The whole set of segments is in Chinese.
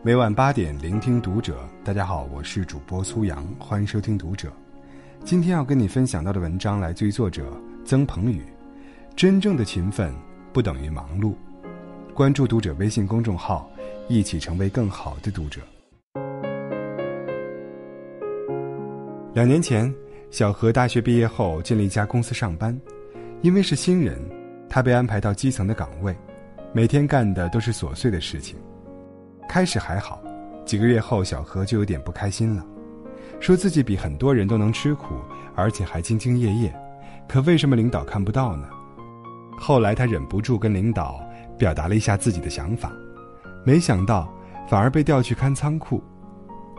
每晚八点，聆听读者。大家好，我是主播苏阳，欢迎收听读者。今天要跟你分享到的文章来自于作者曾鹏宇。真正的勤奋不等于忙碌。关注读者微信公众号，一起成为更好的读者。两年前，小何大学毕业后进了一家公司上班，因为是新人，他被安排到基层的岗位，每天干的都是琐碎的事情。开始还好，几个月后，小何就有点不开心了，说自己比很多人都能吃苦，而且还兢兢业业，可为什么领导看不到呢？后来他忍不住跟领导表达了一下自己的想法，没想到反而被调去看仓库。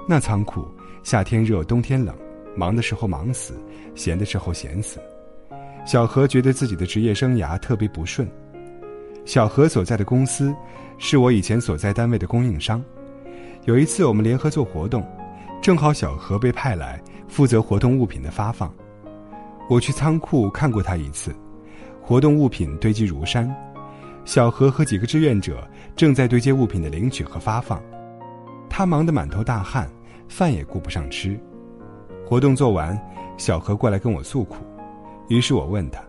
那仓库夏天热，冬天冷，忙的时候忙死，闲的时候闲死。小何觉得自己的职业生涯特别不顺。小何所在的公司是我以前所在单位的供应商。有一次我们联合做活动，正好小何被派来负责活动物品的发放。我去仓库看过他一次。活动物品堆积如山，小何和几个志愿者正在对接物品的领取和发放，他忙得满头大汗，饭也顾不上吃。活动做完，小何过来跟我诉苦，于是我问他：“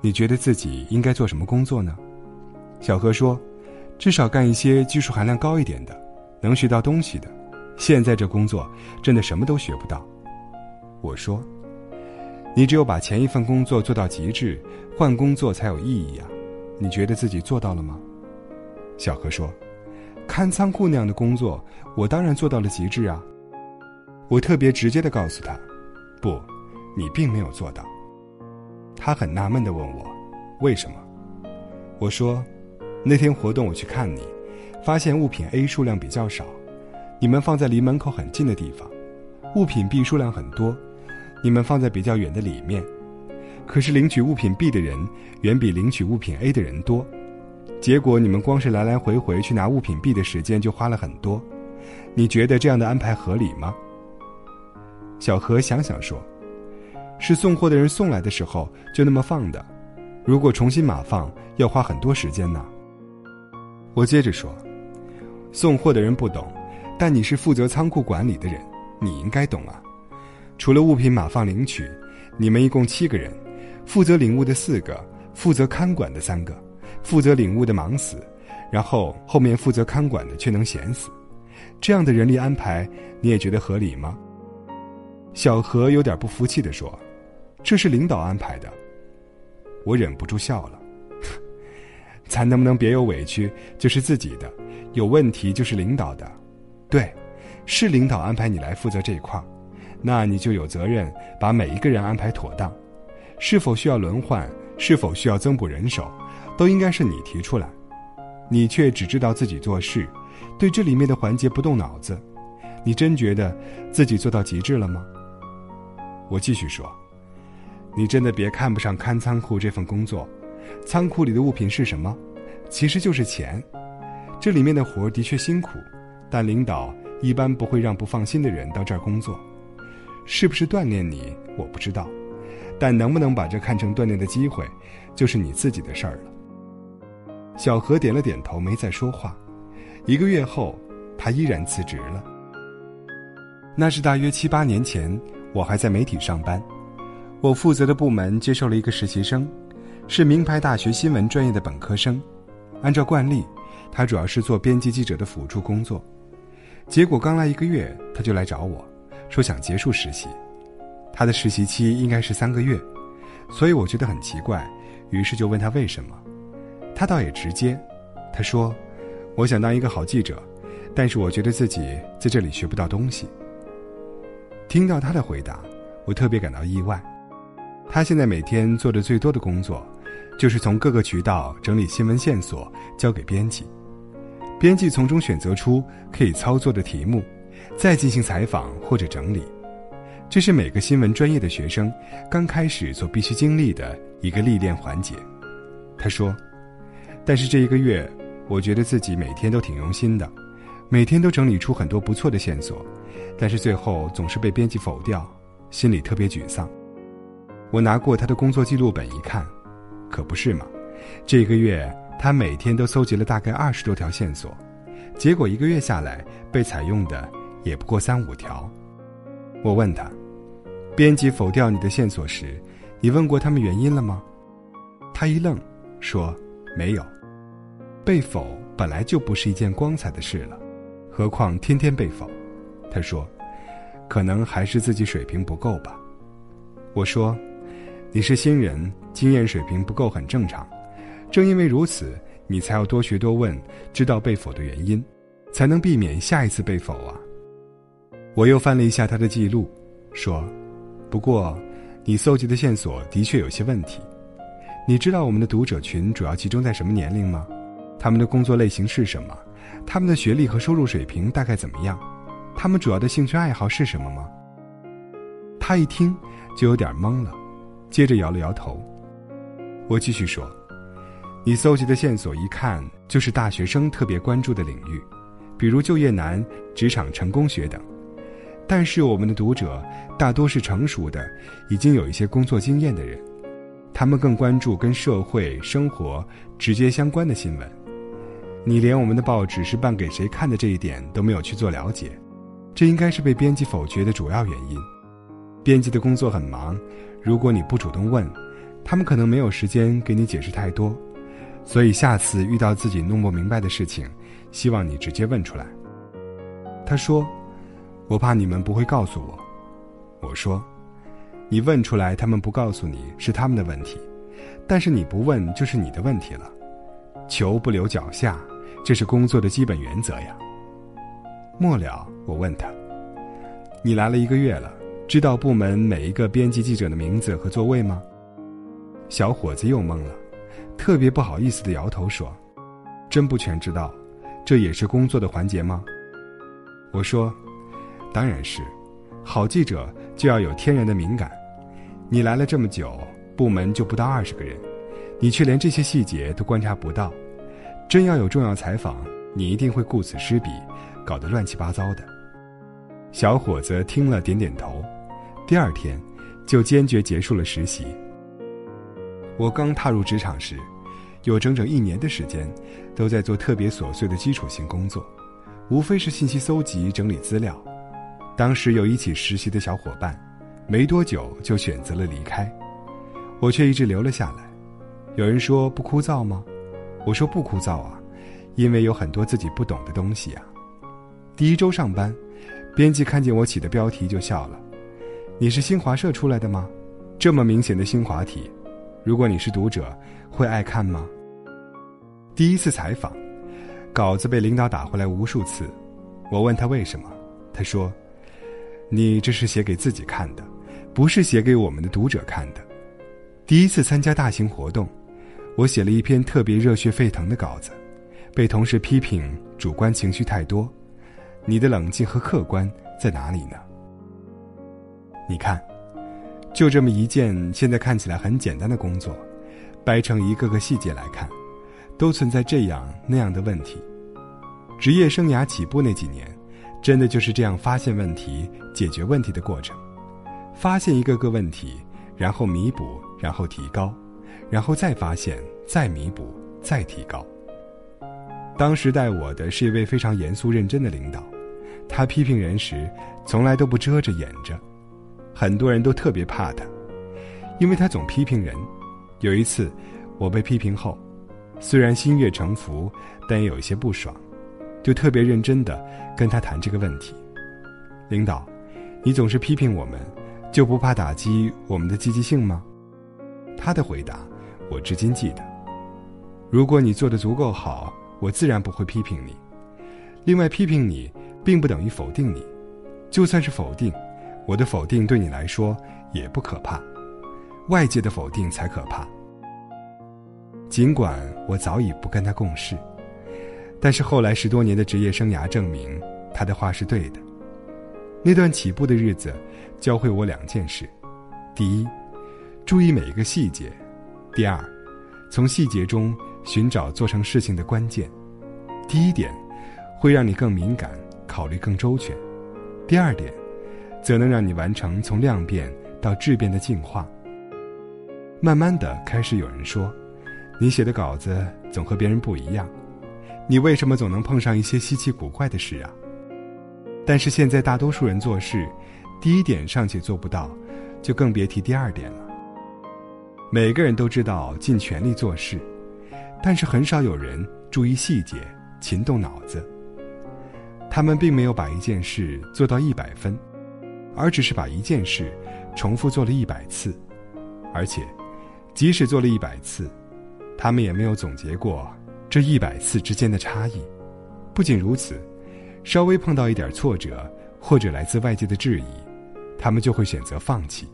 你觉得自己应该做什么工作呢？”小何说：“至少干一些技术含量高一点的，能学到东西的。现在这工作真的什么都学不到。”我说。你只有把前一份工作做到极致，换工作才有意义啊！你觉得自己做到了吗？小何说：“看仓库那样的工作，我当然做到了极致啊。”我特别直接的告诉他：“不，你并没有做到。”他很纳闷的问我：“为什么？”我说：“那天活动我去看你，发现物品 A 数量比较少，你们放在离门口很近的地方，物品 B 数量很多。”你们放在比较远的里面，可是领取物品 B 的人远比领取物品 A 的人多，结果你们光是来来回回去拿物品 B 的时间就花了很多。你觉得这样的安排合理吗？小何想想说：“是送货的人送来的时候就那么放的，如果重新码放要花很多时间呢。”我接着说：“送货的人不懂，但你是负责仓库管理的人，你应该懂啊。”除了物品码放领取，你们一共七个人，负责领物的四个，负责看管的三个，负责领物的忙死，然后后面负责看管的却能闲死，这样的人力安排你也觉得合理吗？小何有点不服气的说：“这是领导安排的。”我忍不住笑了，咱能不能别有委屈？就是自己的，有问题就是领导的，对，是领导安排你来负责这一块儿。那你就有责任把每一个人安排妥当，是否需要轮换，是否需要增补人手，都应该是你提出来，你却只知道自己做事，对这里面的环节不动脑子，你真觉得自己做到极致了吗？我继续说，你真的别看不上看仓库这份工作，仓库里的物品是什么？其实就是钱，这里面的活的确辛苦，但领导一般不会让不放心的人到这儿工作。是不是锻炼你，我不知道，但能不能把这看成锻炼的机会，就是你自己的事儿了。小何点了点头，没再说话。一个月后，他依然辞职了。那是大约七八年前，我还在媒体上班，我负责的部门接受了一个实习生，是名牌大学新闻专业的本科生。按照惯例，他主要是做编辑记者的辅助工作。结果刚来一个月，他就来找我。说想结束实习，他的实习期应该是三个月，所以我觉得很奇怪，于是就问他为什么。他倒也直接，他说：“我想当一个好记者，但是我觉得自己在这里学不到东西。”听到他的回答，我特别感到意外。他现在每天做的最多的工作，就是从各个渠道整理新闻线索交给编辑，编辑从中选择出可以操作的题目。再进行采访或者整理，这是每个新闻专业的学生刚开始所必须经历的一个历练环节。他说：“但是这一个月，我觉得自己每天都挺用心的，每天都整理出很多不错的线索，但是最后总是被编辑否掉，心里特别沮丧。”我拿过他的工作记录本一看，可不是嘛，这个月他每天都搜集了大概二十多条线索。结果一个月下来被采用的也不过三五条。我问他，编辑否掉你的线索时，你问过他们原因了吗？他一愣，说没有。被否本来就不是一件光彩的事了，何况天天被否。他说，可能还是自己水平不够吧。我说，你是新人，经验水平不够很正常。正因为如此，你才要多学多问，知道被否的原因，才能避免下一次被否啊。我又翻了一下他的记录，说：“不过，你搜集的线索的确有些问题。你知道我们的读者群主要集中在什么年龄吗？他们的工作类型是什么？他们的学历和收入水平大概怎么样？他们主要的兴趣爱好是什么吗？”他一听就有点懵了，接着摇了摇头。我继续说。你搜集的线索一看就是大学生特别关注的领域，比如就业难、职场成功学等。但是我们的读者大多是成熟的，已经有一些工作经验的人，他们更关注跟社会生活直接相关的新闻。你连我们的报纸是办给谁看的这一点都没有去做了解，这应该是被编辑否决的主要原因。编辑的工作很忙，如果你不主动问，他们可能没有时间给你解释太多。所以下次遇到自己弄不明白的事情，希望你直接问出来。他说：“我怕你们不会告诉我。”我说：“你问出来，他们不告诉你是他们的问题，但是你不问就是你的问题了。球不留脚下，这是工作的基本原则呀。”末了，我问他：“你来了一个月了，知道部门每一个编辑记者的名字和座位吗？”小伙子又懵了。特别不好意思的摇头说：“真不全知道，这也是工作的环节吗？”我说：“当然是，好记者就要有天然的敏感。你来了这么久，部门就不到二十个人，你却连这些细节都观察不到。真要有重要采访，你一定会顾此失彼，搞得乱七八糟的。”小伙子听了点点头，第二天就坚决结束了实习。我刚踏入职场时，有整整一年的时间，都在做特别琐碎的基础性工作，无非是信息搜集、整理资料。当时有一起实习的小伙伴，没多久就选择了离开，我却一直留了下来。有人说不枯燥吗？我说不枯燥啊，因为有很多自己不懂的东西啊。第一周上班，编辑看见我起的标题就笑了：“你是新华社出来的吗？这么明显的新华体。”如果你是读者，会爱看吗？第一次采访，稿子被领导打回来无数次，我问他为什么，他说：“你这是写给自己看的，不是写给我们的读者看的。”第一次参加大型活动，我写了一篇特别热血沸腾的稿子，被同事批评主观情绪太多，你的冷静和客观在哪里呢？你看。就这么一件现在看起来很简单的工作，掰成一个个细节来看，都存在这样那样的问题。职业生涯起步那几年，真的就是这样发现问题、解决问题的过程。发现一个个问题，然后弥补，然后提高，然后再发现，再弥补，再提高。当时带我的是一位非常严肃认真的领导，他批评人时从来都不遮着掩着。很多人都特别怕他，因为他总批评人。有一次，我被批评后，虽然心悦诚服，但也有一些不爽，就特别认真的跟他谈这个问题。领导，你总是批评我们，就不怕打击我们的积极性吗？他的回答我至今记得：如果你做的足够好，我自然不会批评你。另外，批评你并不等于否定你，就算是否定。我的否定对你来说也不可怕，外界的否定才可怕。尽管我早已不跟他共事，但是后来十多年的职业生涯证明，他的话是对的。那段起步的日子，教会我两件事：第一，注意每一个细节；第二，从细节中寻找做成事情的关键。第一点，会让你更敏感，考虑更周全；第二点。则能让你完成从量变到质变的进化。慢慢的，开始有人说，你写的稿子总和别人不一样，你为什么总能碰上一些稀奇古怪的事啊？但是现在大多数人做事，第一点尚且做不到，就更别提第二点了。每个人都知道尽全力做事，但是很少有人注意细节、勤动脑子。他们并没有把一件事做到一百分，而只是把一件事重复做了一百次，而且，即使做了一百次，他们也没有总结过这一百次之间的差异。不仅如此。稍微碰到一点挫折，或者来自外界的质疑，他们就会选择放弃。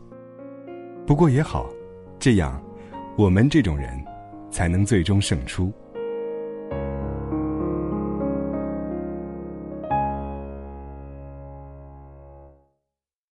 不过也好，这样，我们这种人，才能最终胜出。